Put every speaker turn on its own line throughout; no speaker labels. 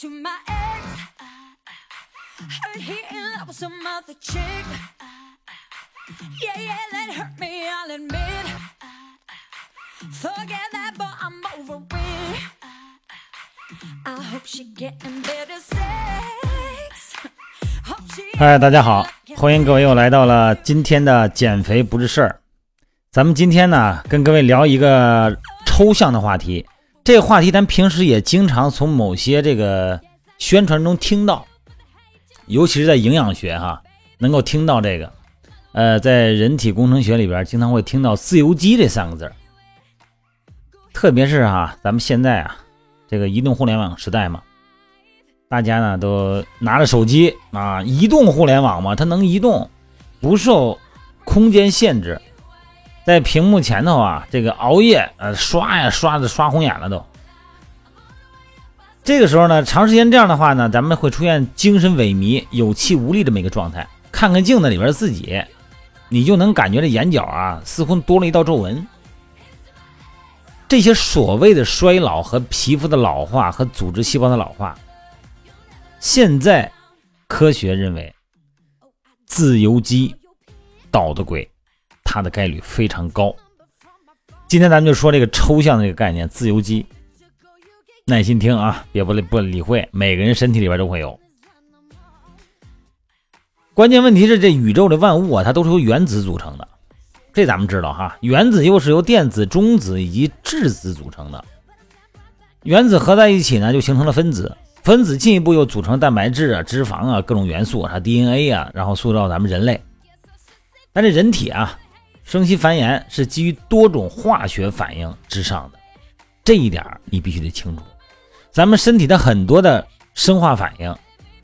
to my ex. Heard he in love with some other chick. Yeah, yeah, that hurt me, I'll admit. Forget that, but I'm over it. I hope she getting better sex. Hope she
嗨，大家好，欢迎各位又来到了今天的减肥不是事儿。咱们今天呢，跟各位聊一个抽象的话题。这个话题咱平时也经常从某些这个宣传中听到，尤其是在营养学哈，能够听到这个。呃，在人体工程学里边，经常会听到“自由基”这三个字儿。特别是哈，咱们现在啊，这个移动互联网时代嘛，大家呢都拿着手机啊，移动互联网嘛，它能移动，不受空间限制，在屏幕前头啊，这个熬夜呃刷呀刷的刷红眼了都。这个时候呢，长时间这样的话呢，咱们会出现精神萎靡、有气无力这么一个状态。看看镜子里边自己，你就能感觉这眼角啊，似乎多了一道皱纹。这些所谓的衰老和皮肤的老化和组织细胞的老化，现在科学认为，自由基捣的鬼，它的概率非常高。今天咱们就说这个抽象的这个概念——自由基。耐心听啊，别不理不理会，每个人身体里边都会有。关键问题是，这宇宙的万物啊，它都是由原子组成的。这咱们知道哈，原子又是由电子、中子以及质子组成的。原子合在一起呢，就形成了分子，分子进一步又组成蛋白质啊、脂肪啊各种元素啊、DNA 啊，然后塑造咱们人类。但这人体啊，生息繁衍是基于多种化学反应之上的，这一点你必须得清楚。咱们身体的很多的生化反应，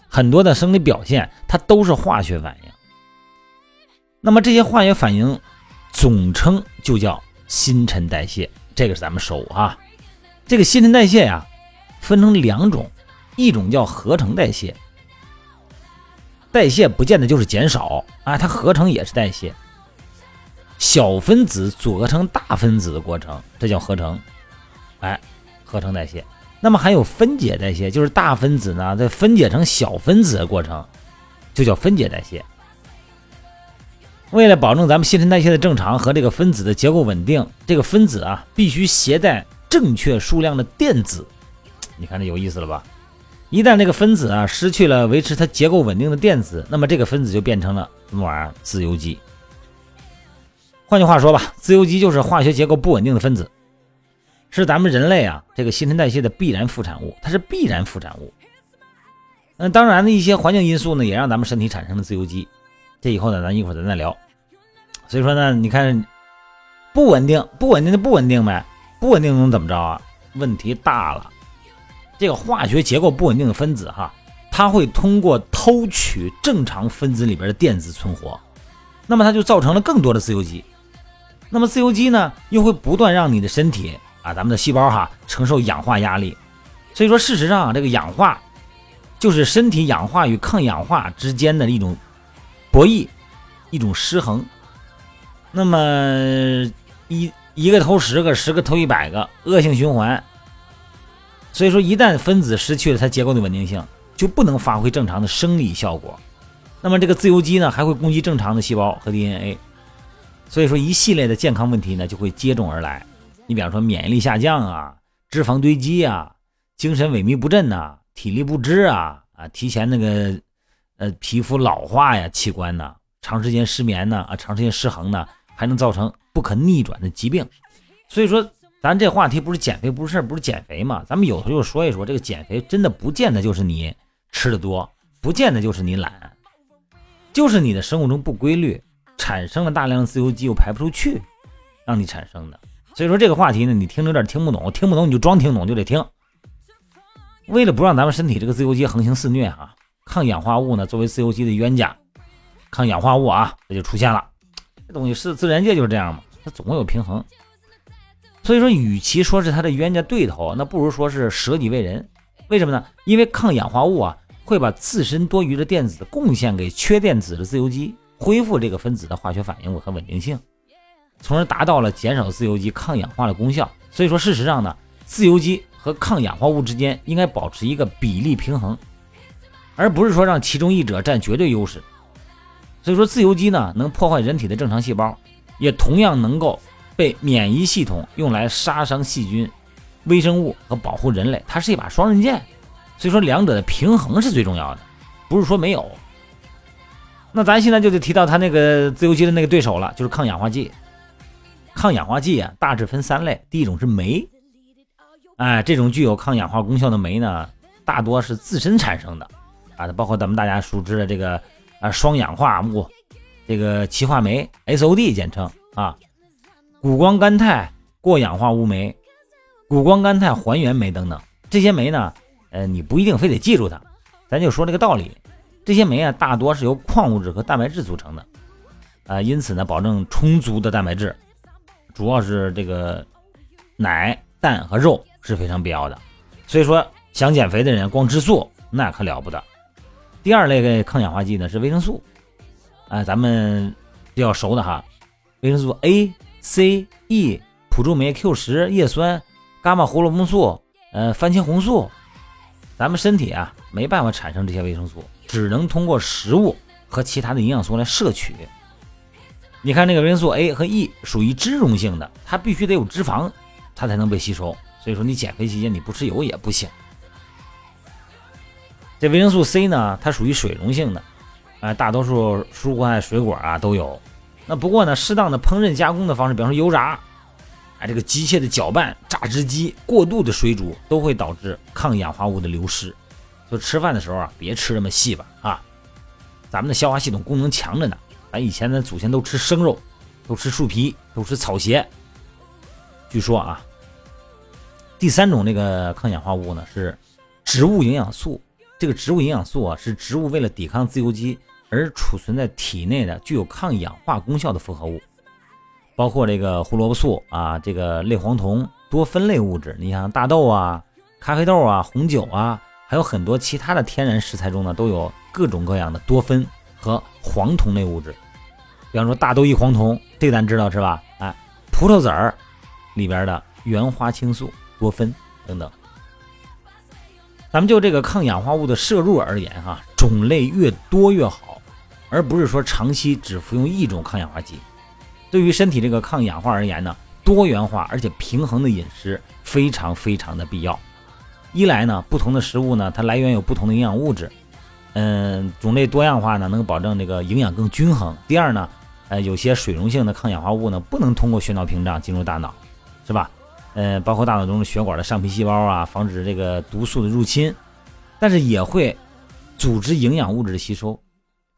很多的生理表现，它都是化学反应。那么这些化学反应。总称就叫新陈代谢，这个是咱们熟啊。这个新陈代谢呀，分成两种，一种叫合成代谢，代谢不见得就是减少啊，它合成也是代谢。小分子组合成大分子的过程，这叫合成，哎，合成代谢。那么还有分解代谢，就是大分子呢再分解成小分子的过程，就叫分解代谢。为了保证咱们新陈代谢的正常和这个分子的结构稳定，这个分子啊必须携带正确数量的电子。你看这有意思了吧？一旦这个分子啊失去了维持它结构稳定的电子，那么这个分子就变成了什么玩意儿？自由基。换句话说吧，自由基就是化学结构不稳定的分子，是咱们人类啊这个新陈代谢的必然副产物，它是必然副产物。那当然的一些环境因素呢，也让咱们身体产生了自由基。这以后呢，咱一会儿咱再聊。所以说呢，你看不稳定，不稳定的不稳定呗，不稳定能怎么着啊？问题大了。这个化学结构不稳定的分子哈，它会通过偷取正常分子里边的电子存活，那么它就造成了更多的自由基。那么自由基呢，又会不断让你的身体啊，咱们的细胞哈承受氧化压力。所以说，事实上啊，这个氧化就是身体氧化与抗氧化之间的一种。博弈，一种失衡。那么一一个投十个，十个投一百个，恶性循环。所以说，一旦分子失去了它结构的稳定性，就不能发挥正常的生理效果。那么这个自由基呢，还会攻击正常的细胞和 DNA。所以说，一系列的健康问题呢，就会接踵而来。你比方说，免疫力下降啊，脂肪堆积啊，精神萎靡不振呐，体力不支啊，啊，提前那个。呃，皮肤老化呀，器官呢，长时间失眠呢，啊，长时间失衡呢，还能造成不可逆转的疾病。所以说，咱这话题不是减肥不是事儿，不是减肥嘛？咱们有时候就说一说，这个减肥真的不见得就是你吃的多，不见得就是你懒，就是你的生物钟不规律，产生了大量自由基又排不出去，让你产生的。所以说这个话题呢，你听着有点听不懂，听不懂你就装听懂就得听。为了不让咱们身体这个自由基横行肆虐啊。抗氧化物呢，作为自由基的冤家，抗氧化物啊，这就出现了。这东西是自然界就是这样嘛，它总会有平衡。所以说，与其说是它的冤家对头，那不如说是舍己为人。为什么呢？因为抗氧化物啊，会把自身多余的电子贡献给缺电子的自由基，恢复这个分子的化学反应和稳定性，从而达到了减少自由基抗氧化的功效。所以说，事实上呢，自由基和抗氧化物之间应该保持一个比例平衡，而不是说让其中一者占绝对优势。所以说，自由基呢能破坏人体的正常细胞，也同样能够被免疫系统用来杀伤细菌、微生物和保护人类，它是一把双刃剑。所以说，两者的平衡是最重要的，不是说没有。那咱现在就得提到它那个自由基的那个对手了，就是抗氧化剂。抗氧化剂啊，大致分三类。第一种是酶，哎，这种具有抗氧化功效的酶呢，大多是自身产生的啊，包括咱们大家熟知的这个啊双氧化物，这个歧化酶 SOD 简称啊，谷胱甘肽过氧化物酶、谷胱甘肽还原酶等等。这些酶呢，呃，你不一定非得记住它，咱就说这个道理。这些酶啊，大多是由矿物质和蛋白质组成的啊，因此呢，保证充足的蛋白质。主要是这个奶、蛋和肉是非常必要的，所以说想减肥的人光吃素那可了不得。第二类的抗氧化剂呢是维生素，啊，咱们比较熟的哈，维生素 A、C、E、辅助酶 Q 十、叶酸、伽马胡萝卜素、呃番茄红素，咱们身体啊没办法产生这些维生素，只能通过食物和其他的营养素来摄取。你看，那个维生素 A 和 E 属于脂溶性的，它必须得有脂肪，它才能被吸收。所以说，你减肥期间你不吃油也不行。这维生素 C 呢，它属于水溶性的，啊，大多数蔬菜水果啊都有。那不过呢，适当的烹饪加工的方式，比方说油炸，啊，这个机械的搅拌、榨汁机、过度的水煮，都会导致抗氧化物的流失。就吃饭的时候啊，别吃那么细吧，啊，咱们的消化系统功能强着呢。咱以前的祖先都吃生肉，都吃树皮，都吃草鞋。据说啊，第三种那个抗氧化物呢是植物营养素。这个植物营养素啊，是植物为了抵抗自由基而储存在体内的具有抗氧化功效的复合物，包括这个胡萝卜素啊，这个类黄酮、多酚类物质。你像大豆啊、咖啡豆啊、红酒啊，还有很多其他的天然食材中呢，都有各种各样的多酚和黄酮类物质。比方说大豆异黄酮，这咱知道是吧？哎，葡萄籽儿里边的原花青素、多酚等等。咱们就这个抗氧化物的摄入而言，哈，种类越多越好，而不是说长期只服用一种抗氧化剂。对于身体这个抗氧化而言呢，多元化而且平衡的饮食非常非常的必要。一来呢，不同的食物呢，它来源有不同的营养物质，嗯，种类多样化呢，能保证这个营养更均衡。第二呢。呃，有些水溶性的抗氧化物呢，不能通过血脑屏障进入大脑，是吧？呃，包括大脑中的血管的上皮细胞啊，防止这个毒素的入侵，但是也会组织营养物质的吸收，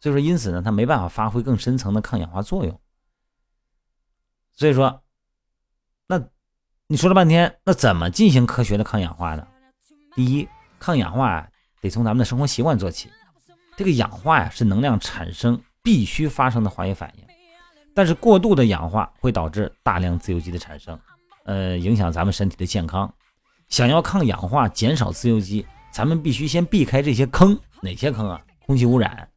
所以说因此呢，它没办法发挥更深层的抗氧化作用。所以说，那你说了半天，那怎么进行科学的抗氧化呢？第一，抗氧化得从咱们的生活习惯做起。这个氧化呀，是能量产生必须发生的化学反应。但是过度的氧化会导致大量自由基的产生，呃，影响咱们身体的健康。想要抗氧化、减少自由基，咱们必须先避开这些坑。哪些坑啊？空气污染，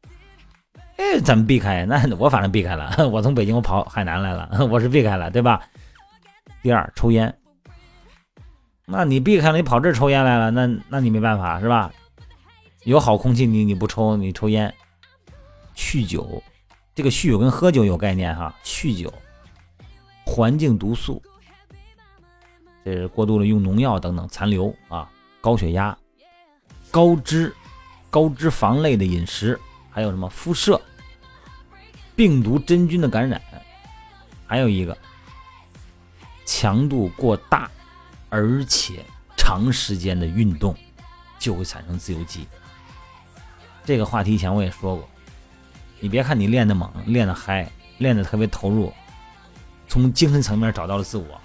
哎，咱们避开。那我反正避开了。我从北京我跑海南来了，我是避开了，对吧？第二，抽烟。那你避开了，你跑这儿抽烟来了，那那你没办法是吧？有好空气你你不抽，你抽烟。酗酒。这个酗酒跟喝酒有概念哈，酗酒，环境毒素，这是过度的用农药等等残留啊，高血压，高脂，高脂肪类的饮食，还有什么辐射，病毒真菌的感染，还有一个强度过大，而且长时间的运动就会产生自由基。这个话题以前我也说过。你别看你练得猛，练得嗨，练得特别投入，从精神层面找到了自我，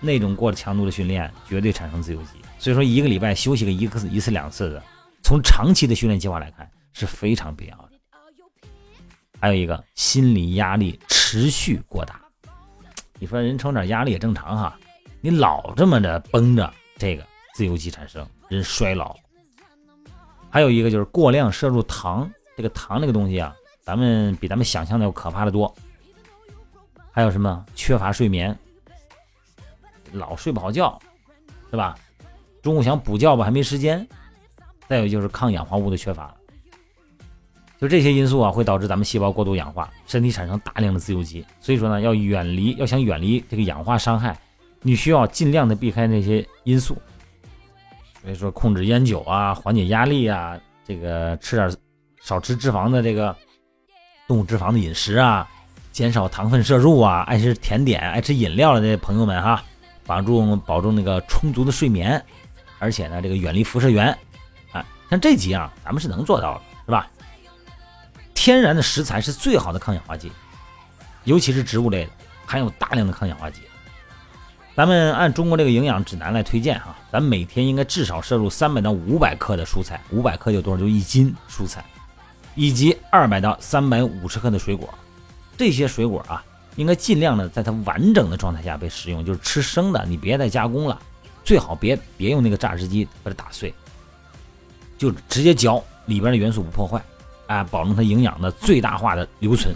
那种过强度的训练绝对产生自由基。所以说，一个礼拜休息个一次、一次两次的，从长期的训练计划来看是非常必要的。还有一个，心理压力持续过大，你说人承点压力也正常哈，你老这么着绷着，这个自由基产生，人衰老。还有一个就是过量摄入糖。这个糖这个东西啊，咱们比咱们想象的要可怕的多。还有什么缺乏睡眠，老睡不好觉，是吧？中午想补觉吧还没时间，再有就是抗氧化物的缺乏。就这些因素啊，会导致咱们细胞过度氧化，身体产生大量的自由基。所以说呢，要远离，要想远离这个氧化伤害，你需要尽量的避开那些因素。所以说，控制烟酒啊，缓解压力啊，这个吃点少吃脂肪的这个动物脂肪的饮食啊，减少糖分摄入啊，爱吃甜点、爱吃饮料的这些朋友们哈，保重保证那个充足的睡眠，而且呢，这个远离辐射源啊，像这几样咱们是能做到的，是吧？天然的食材是最好的抗氧化剂，尤其是植物类的，含有大量的抗氧化剂。咱们按中国这个营养指南来推荐哈，咱每天应该至少摄入三百到五百克的蔬菜，五百克就多少？就一斤蔬菜，以及二百到三百五十克的水果。这些水果啊，应该尽量的在它完整的状态下被食用，就是吃生的，你别再加工了，最好别别用那个榨汁机把它打碎，就直接嚼，里边的元素不破坏。啊，保证它营养的最大化的留存。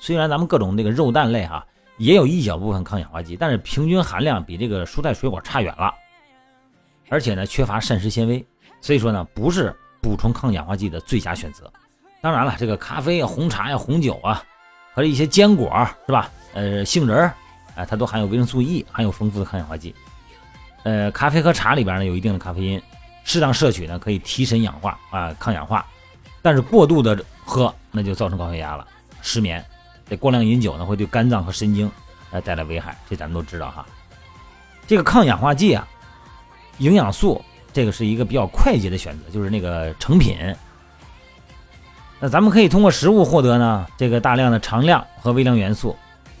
虽然咱们各种这个肉蛋类哈也有一小部分抗氧化剂，但是平均含量比这个蔬菜水果差远了。而且呢，缺乏膳食纤维，所以说呢，不是补充抗氧化剂的最佳选择。当然了，这个咖啡啊、红茶呀、红酒啊，和一些坚果是吧？呃，杏仁儿，啊，它都含有维生素 E，含有丰富的抗氧化剂。呃，咖啡和茶里边呢有一定的咖啡因，适当摄取呢可以提神氧化啊，抗氧化。但是过度的喝，那就造成高血压了，失眠。这过量饮酒呢，会对肝脏和神经呃带来危害，这咱们都知道哈。这个抗氧化剂啊，营养素，这个是一个比较快捷的选择，就是那个成品。那咱们可以通过食物获得呢，这个大量的常量和微量元素。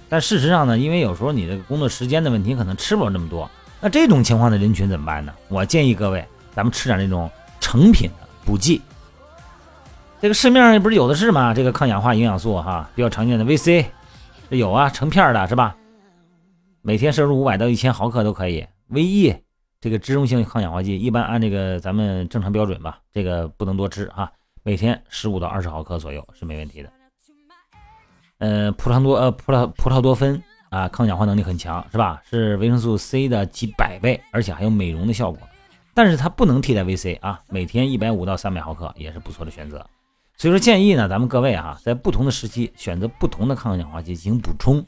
但事实上呢，因为有时候你的工作时间的问题，可能吃不了这么多。那这种情况的人群怎么办呢？我建议各位，咱们吃点那种成品的补剂。这个市面上不是有的是吗？这个抗氧化营养素哈，比较常见的 VC，有啊，成片的是吧？每天摄入五百到一千毫克都可以。VE 这个脂溶性抗氧化剂，一般按这个咱们正常标准吧，这个不能多吃哈，每天十五到二十毫克左右是没问题的。呃，葡萄多呃葡萄葡萄多酚啊，抗氧化能力很强是吧？是维生素 C 的几百倍，而且还有美容的效果。但是它不能替代 VC 啊，每天一百五到三百毫克也是不错的选择。所以说建议呢，咱们各位啊，在不同的时期选择不同的抗氧化剂进行补充，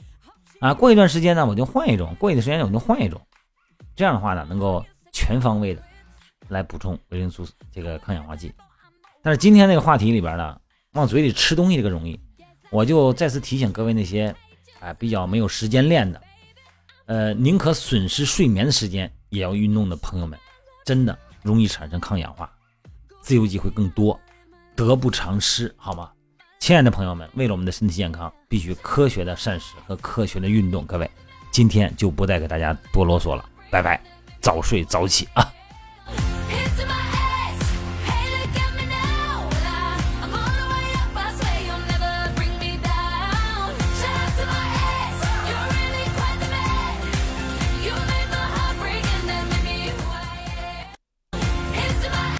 啊，过一段时间呢，我就换一种；过一段时间我就换一种，这样的话呢，能够全方位的来补充维生素这个抗氧化剂。但是今天这个话题里边呢，往嘴里吃东西这个容易，我就再次提醒各位那些啊比较没有时间练的，呃，宁可损失睡眠的时间也要运动的朋友们，真的容易产生抗氧化，自由基会更多。得不偿失，好吗？亲爱的朋友们，为了我们的身体健康，必须科学的膳食和科学的运动。各位，今天就不再给大家多啰嗦了，拜拜，早睡早起啊！